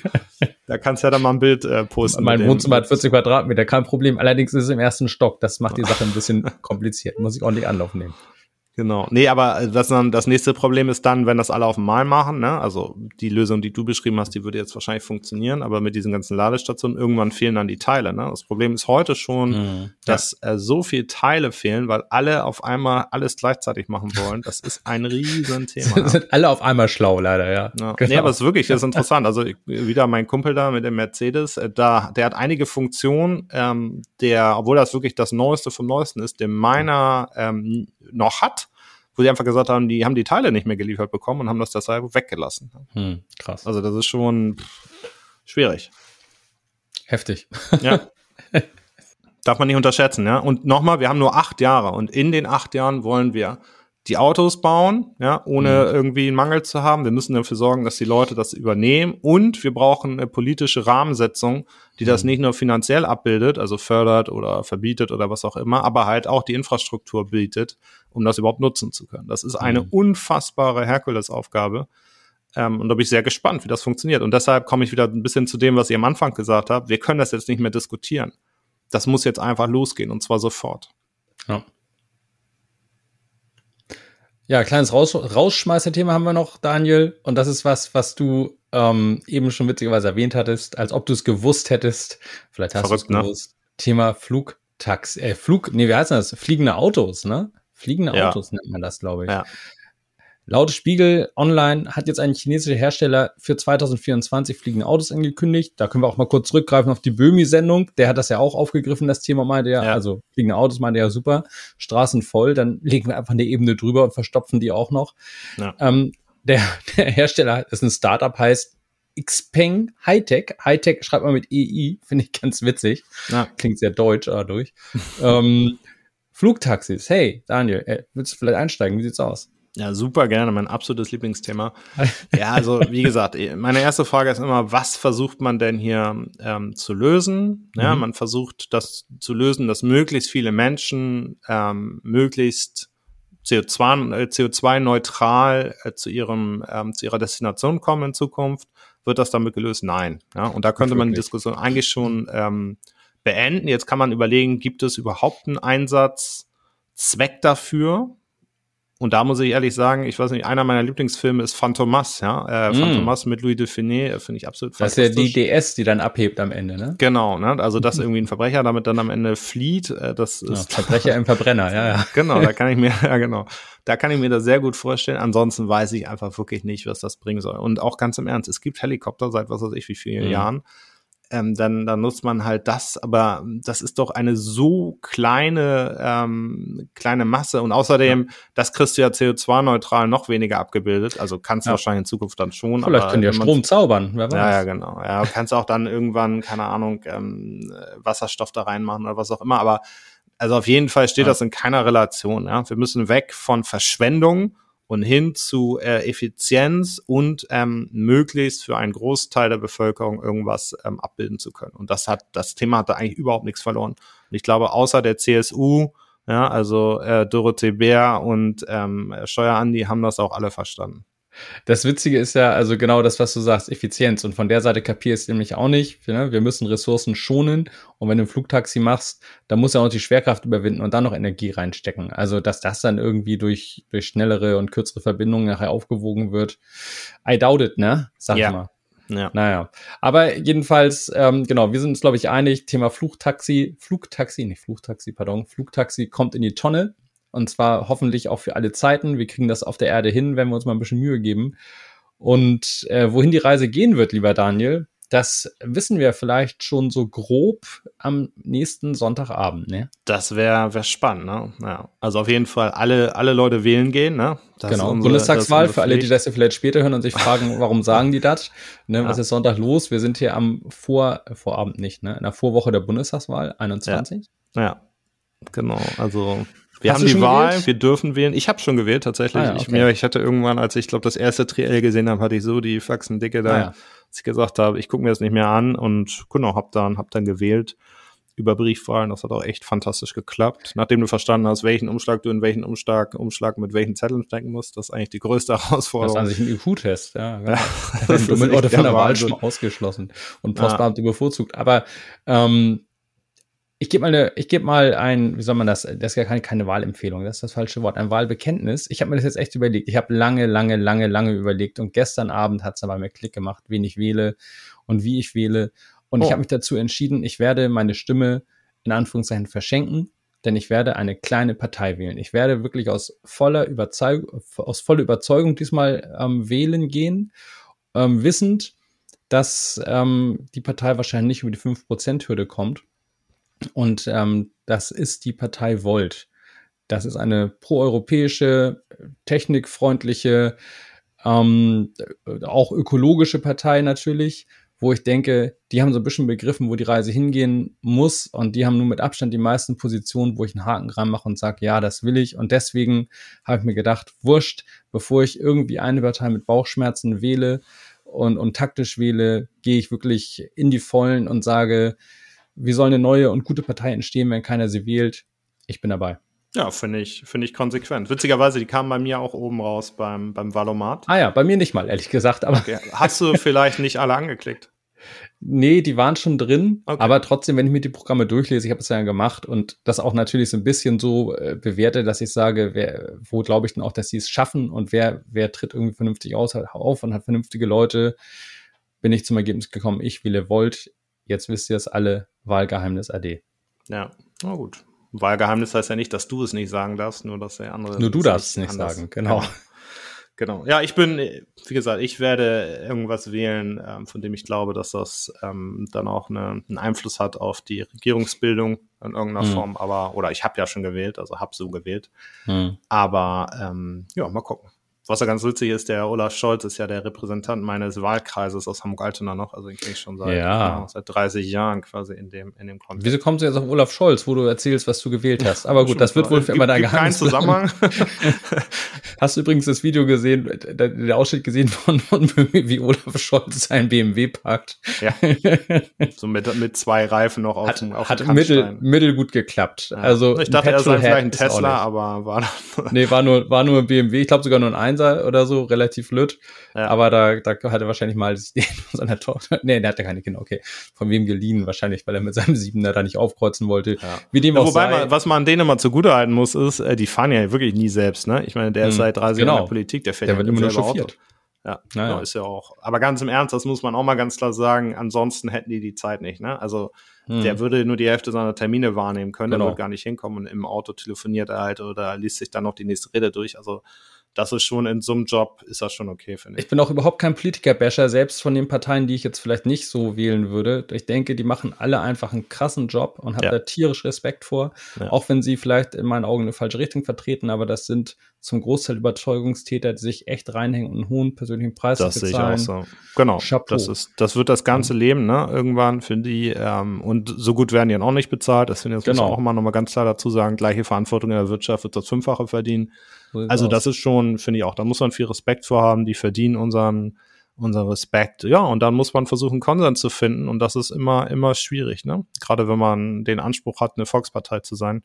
Da kannst du ja dann mal ein Bild äh, posten. Mein Wohnzimmer hat 40 Quadratmeter, kein Problem. Allerdings ist es im ersten Stock. Das macht die Sache ein bisschen kompliziert. Muss ich ordentlich Anlauf nehmen. Genau. Nee, aber äh, das, dann, das nächste Problem ist dann, wenn das alle auf einmal machen, ne? Also die Lösung, die du beschrieben hast, die würde jetzt wahrscheinlich funktionieren, aber mit diesen ganzen Ladestationen irgendwann fehlen dann die Teile. Ne? Das Problem ist heute schon, mhm, dass ja. äh, so viel Teile fehlen, weil alle auf einmal alles gleichzeitig machen wollen. Das ist ein Riesenthema. sind alle auf einmal schlau, leider, ja. ja. Genau. Nee, aber es ist wirklich, das ist interessant. Also ich, wieder mein Kumpel da mit dem Mercedes, äh, da, der hat einige Funktionen, ähm, der, obwohl das wirklich das Neueste vom Neuesten ist, den meiner ähm, noch hat, wo sie einfach gesagt haben, die haben die Teile nicht mehr geliefert bekommen und haben das deshalb weggelassen. Hm, krass. Also das ist schon schwierig. Heftig. Ja. Darf man nicht unterschätzen, ja. Und nochmal, wir haben nur acht Jahre und in den acht Jahren wollen wir die Autos bauen, ja, ohne mhm. irgendwie einen Mangel zu haben. Wir müssen dafür sorgen, dass die Leute das übernehmen und wir brauchen eine politische Rahmensetzung, die das mhm. nicht nur finanziell abbildet, also fördert oder verbietet oder was auch immer, aber halt auch die Infrastruktur bietet, um das überhaupt nutzen zu können. Das ist eine mhm. unfassbare Herkulesaufgabe. Ähm, und da bin ich sehr gespannt, wie das funktioniert. Und deshalb komme ich wieder ein bisschen zu dem, was ihr am Anfang gesagt habt. Wir können das jetzt nicht mehr diskutieren. Das muss jetzt einfach losgehen und zwar sofort. Ja. Ja, kleines Raus Rausschmeißer-Thema haben wir noch, Daniel. Und das ist was, was du ähm, eben schon witzigerweise erwähnt hattest, als ob du es gewusst hättest. Vielleicht hast du es ne? gewusst. Ne? Thema Flugtax, äh, Flug, nee, wie heißt das? Fliegende Autos, ne? Fliegende ja. Autos nennt man das, glaube ich. Ja. Laut Spiegel Online hat jetzt ein chinesischer Hersteller für 2024 fliegende Autos angekündigt. Da können wir auch mal kurz zurückgreifen auf die Böhmi-Sendung. Der hat das ja auch aufgegriffen, das Thema meinte ja. Also fliegende Autos meinte ja super. Straßen voll, dann legen wir einfach eine Ebene drüber und verstopfen die auch noch. Ja. Ähm, der, der Hersteller ist ein Startup, heißt Xpeng Hightech. Hightech schreibt man mit EI, finde ich ganz witzig. Ja. Klingt sehr deutsch dadurch. ähm, Flugtaxis. Hey, Daniel, äh, willst du vielleicht einsteigen? Wie sieht's aus? Ja, super gerne, mein absolutes Lieblingsthema. ja, also wie gesagt, meine erste Frage ist immer, was versucht man denn hier ähm, zu lösen? Ja, mhm. man versucht das zu lösen, dass möglichst viele Menschen ähm, möglichst CO2, äh, CO2-neutral äh, zu ihrem ähm, zu ihrer Destination kommen in Zukunft. Wird das damit gelöst? Nein. Ja, und da könnte man die Diskussion eigentlich schon ähm, beenden. Jetzt kann man überlegen, gibt es überhaupt einen Einsatzzweck dafür? Und da muss ich ehrlich sagen, ich weiß nicht, einer meiner Lieblingsfilme ist Phantomas, ja. Äh, mm. Phantomas mit Louis Dufiné, äh, finde ich absolut das fantastisch. Das ist ja die DS, die dann abhebt am Ende, ne? Genau, ne? Also, dass irgendwie ein Verbrecher damit dann am Ende flieht, äh, das ist. Ja, Verbrecher im Verbrenner, ja, ja. Genau, da kann ich mir, ja, genau. Da kann ich mir das sehr gut vorstellen. Ansonsten weiß ich einfach wirklich nicht, was das bringen soll. Und auch ganz im Ernst, es gibt Helikopter seit was weiß ich wie vielen mm. Jahren ähm, dann, dann nutzt man halt das. Aber das ist doch eine so kleine, ähm, kleine Masse. Und außerdem, ja. das kriegst du ja CO2-neutral noch weniger abgebildet. Also kannst du ja. wahrscheinlich in Zukunft dann schon. Vielleicht können die ja Strom zaubern, wer weiß. Ja, ja, genau. Ja, kannst auch dann irgendwann, keine Ahnung, ähm, Wasserstoff da reinmachen oder was auch immer. Aber also auf jeden Fall steht ja. das in keiner Relation. Ja? Wir müssen weg von Verschwendung und hin zu äh, Effizienz und ähm, möglichst für einen Großteil der Bevölkerung irgendwas ähm, abbilden zu können. Und das hat, das Thema hat da eigentlich überhaupt nichts verloren. Und ich glaube, außer der CSU, ja, also äh, Dorothee Bär und ähm, Steuerandi haben das auch alle verstanden. Das Witzige ist ja, also genau das, was du sagst, Effizienz. Und von der Seite kapiere ich es nämlich auch nicht. Ne? Wir müssen Ressourcen schonen. Und wenn du ein Flugtaxi machst, dann musst du auch noch die Schwerkraft überwinden und dann noch Energie reinstecken. Also, dass das dann irgendwie durch, durch schnellere und kürzere Verbindungen nachher aufgewogen wird. I doubt it, ne? Sag ja. mal. Ja. Naja. Aber jedenfalls, ähm, genau, wir sind uns, glaube ich, einig, Thema Flugtaxi, Flugtaxi, nicht Flugtaxi, pardon, Flugtaxi kommt in die Tonne. Und zwar hoffentlich auch für alle Zeiten. Wir kriegen das auf der Erde hin, wenn wir uns mal ein bisschen Mühe geben. Und äh, wohin die Reise gehen wird, lieber Daniel, das wissen wir vielleicht schon so grob am nächsten Sonntagabend, ne? Das wäre wär spannend, ne? Ja. Also auf jeden Fall alle, alle Leute wählen gehen, ne? Das genau, unsere, Bundestagswahl für alle, die das vielleicht später hören und sich fragen, warum sagen die das? Ne, ja. Was ist Sonntag los? Wir sind hier am Vor, Vorabend nicht, ne? In der Vorwoche der Bundestagswahl, 21. Ja, ja. genau. Also wir Hast haben die Wahl, gewählt? wir dürfen wählen. Ich habe schon gewählt tatsächlich. Ah, ja, okay. ich, mir, ich hatte irgendwann, als ich glaube das erste Triell gesehen habe, hatte ich so die Faxendicke da, ah, ja. als ich gesagt habe, ich gucke mir das nicht mehr an und genau, hab dann, hab dann gewählt über Briefwahlen. Das hat auch echt fantastisch geklappt. Nachdem du verstanden hast, welchen Umschlag du in welchen Umschlag, Umschlag mit welchen Zetteln stecken musst, das ist eigentlich die größte Herausforderung. Das ist an sich ein IQ-Test, ja. ja. das du mit Orte von der Wahl schon ausgeschlossen und Postbeamte ja. bevorzugt. Aber ähm, ich gebe mal, eine, ich gebe mal ein, wie soll man das, das ist ja keine, keine Wahlempfehlung, das ist das falsche Wort, ein Wahlbekenntnis. Ich habe mir das jetzt echt überlegt. Ich habe lange, lange, lange, lange überlegt und gestern Abend hat es aber mir Klick gemacht, wen ich wähle und wie ich wähle. Und oh. ich habe mich dazu entschieden, ich werde meine Stimme in Anführungszeichen verschenken, denn ich werde eine kleine Partei wählen. Ich werde wirklich aus voller Überzeugung, aus voller Überzeugung diesmal ähm, wählen gehen, ähm, wissend, dass ähm, die Partei wahrscheinlich nicht über die 5%-Hürde kommt und ähm, das ist die Partei Volt. Das ist eine proeuropäische, technikfreundliche, ähm, auch ökologische Partei natürlich, wo ich denke, die haben so ein bisschen begriffen, wo die Reise hingehen muss und die haben nur mit Abstand die meisten Positionen, wo ich einen Haken dran mache und sage, ja, das will ich. Und deswegen habe ich mir gedacht, wurscht, bevor ich irgendwie eine Partei mit Bauchschmerzen wähle und, und taktisch wähle, gehe ich wirklich in die Vollen und sage, wie soll eine neue und gute Partei entstehen, wenn keiner sie wählt? Ich bin dabei. Ja, finde ich, finde ich konsequent. Witzigerweise, die kamen bei mir auch oben raus beim, beim Valomat. Ah ja, bei mir nicht mal, ehrlich gesagt. Aber okay. Hast du vielleicht nicht alle angeklickt? Nee, die waren schon drin, okay. aber trotzdem, wenn ich mir die Programme durchlese, ich habe es ja gemacht und das auch natürlich so ein bisschen so äh, bewerte, dass ich sage, wer, wo glaube ich denn auch, dass sie es schaffen und wer, wer tritt irgendwie vernünftig aus, auf und hat vernünftige Leute, bin ich zum Ergebnis gekommen, ich wähle Volt, jetzt wisst ihr es alle, Wahlgeheimnis AD. Ja, na gut. Wahlgeheimnis heißt ja nicht, dass du es nicht sagen darfst, nur dass der andere. Nur du darfst es nicht anders. sagen, genau. genau. Genau. Ja, ich bin, wie gesagt, ich werde irgendwas wählen, ähm, von dem ich glaube, dass das ähm, dann auch eine, einen Einfluss hat auf die Regierungsbildung in irgendeiner hm. Form. Aber, oder ich habe ja schon gewählt, also habe so gewählt. Hm. Aber ähm, ja, mal gucken. Was ja ganz witzig ist, der Olaf Scholz ist ja der Repräsentant meines Wahlkreises aus Hamburg-Altona noch, also den kenne ich schon seit, ja. ja. seit 30 Jahren quasi in dem, in dem Kontext. Wieso kommst du jetzt auf Olaf Scholz, wo du erzählst, was du gewählt hast? Aber gut, das wird wohl für immer dein Geheimnis Kein Zusammenhang. hast du übrigens das Video gesehen, der, Ausschnitt gesehen von, von wie Olaf Scholz sein BMW parkt? Ja. so mit, mit zwei Reifen noch auf hat, dem auf Hat mittel, mittel gut geklappt. Ja. Also ich dachte, er sei vielleicht ein Tesla, aber war Nee, war nur, war nur ein BMW, ich glaube sogar nur ein Einser oder so, relativ lütt. Ja. Aber da, da hat er wahrscheinlich mal den von seiner Tochter, nee, der hatte keine Kinder, okay. Von wem geliehen? Wahrscheinlich, weil er mit seinem Siebener da nicht aufkreuzen wollte. Ja. Wie dem ja, auch wobei sei. Man, was man denen immer zugutehalten muss, ist, äh, die fahren ja wirklich nie selbst, ne? Ich meine, der ist hm. seit 30 genau. Jahren in der Politik, der fährt der ja wird immer nur chauffiert. Auto. Ja, naja. genau, ist ja auch. Aber ganz im Ernst, das muss man auch mal ganz klar sagen. Ansonsten hätten die die Zeit nicht. Ne? Also hm. der würde nur die Hälfte seiner Termine wahrnehmen können. Genau. Der würde gar nicht hinkommen und im Auto telefoniert er halt oder liest sich dann noch die nächste Rede durch. Also das ist schon in so einem Job, ist das schon okay, finde ich. Ich bin auch überhaupt kein Politiker-Basher, selbst von den Parteien, die ich jetzt vielleicht nicht so wählen würde. Ich denke, die machen alle einfach einen krassen Job und habe ja. da tierisch Respekt vor. Ja. Auch wenn sie vielleicht in meinen Augen eine falsche Richtung vertreten, aber das sind zum Großteil Überzeugungstäter, die sich echt reinhängen und einen hohen persönlichen Preis das bezahlen. Das sehe ich auch so. Genau. Chapeau. Das ist, das wird das ganze Leben, ne, irgendwann für die, ähm, und so gut werden die dann auch nicht bezahlt. Das finde ich, das genau. muss man auch immer noch mal ganz klar dazu sagen. Gleiche Verantwortung in der Wirtschaft wird das Fünffache verdienen. So also das ist schon, finde ich auch, da muss man viel Respekt vor haben, die verdienen unseren, unseren Respekt. Ja, und dann muss man versuchen, Konsens zu finden und das ist immer, immer schwierig, ne? Gerade wenn man den Anspruch hat, eine Volkspartei zu sein,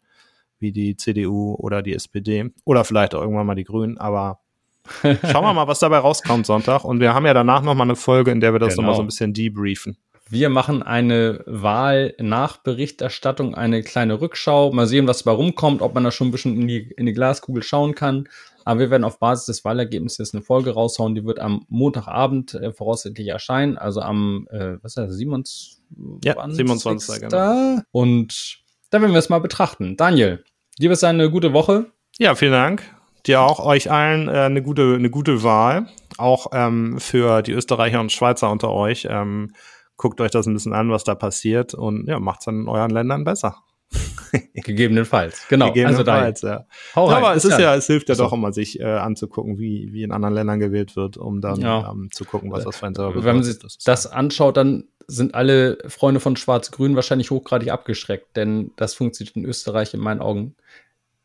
wie die CDU oder die SPD oder vielleicht auch irgendwann mal die Grünen, aber schauen wir mal, was dabei rauskommt Sonntag und wir haben ja danach nochmal eine Folge, in der wir das genau. nochmal so ein bisschen debriefen. Wir machen eine Wahl-Nachberichterstattung, eine kleine Rückschau. Mal sehen, was dabei rumkommt, ob man da schon ein bisschen in die, in die Glaskugel schauen kann. Aber wir werden auf Basis des Wahlergebnisses eine Folge raushauen. Die wird am Montagabend äh, voraussichtlich erscheinen. Also am, äh, was ist das, 27. Ja, 27. Genau. Und da werden wir es mal betrachten. Daniel, dir ist eine gute Woche. Ja, vielen Dank. Dir auch, euch allen äh, eine, gute, eine gute Wahl. Auch ähm, für die Österreicher und Schweizer unter euch. Ähm, guckt euch das ein bisschen an, was da passiert und ja, macht es in euren Ländern besser. Gegebenenfalls, genau. Gegebenenfalls, also ja. ja. Aber es ist ja, es hilft ja so. doch immer, sich äh, anzugucken, wie, wie in anderen Ländern gewählt wird, um dann ja. ähm, zu gucken, was das für ein Server Wenn man sich das, anschaut, dann sind alle Freunde von Schwarz-Grün wahrscheinlich hochgradig abgeschreckt, denn das funktioniert in Österreich in meinen Augen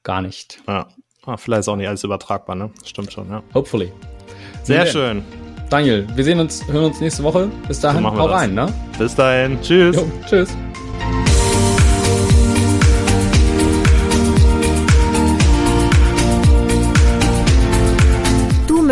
gar nicht. Ja. Ah, vielleicht ist auch nicht alles übertragbar, ne? Stimmt schon, ja. Hopefully. Sehr schön. Daniel, wir sehen uns, hören uns nächste Woche. Bis dahin, so hau rein, ne? Bis dahin. Tschüss. Jo, tschüss.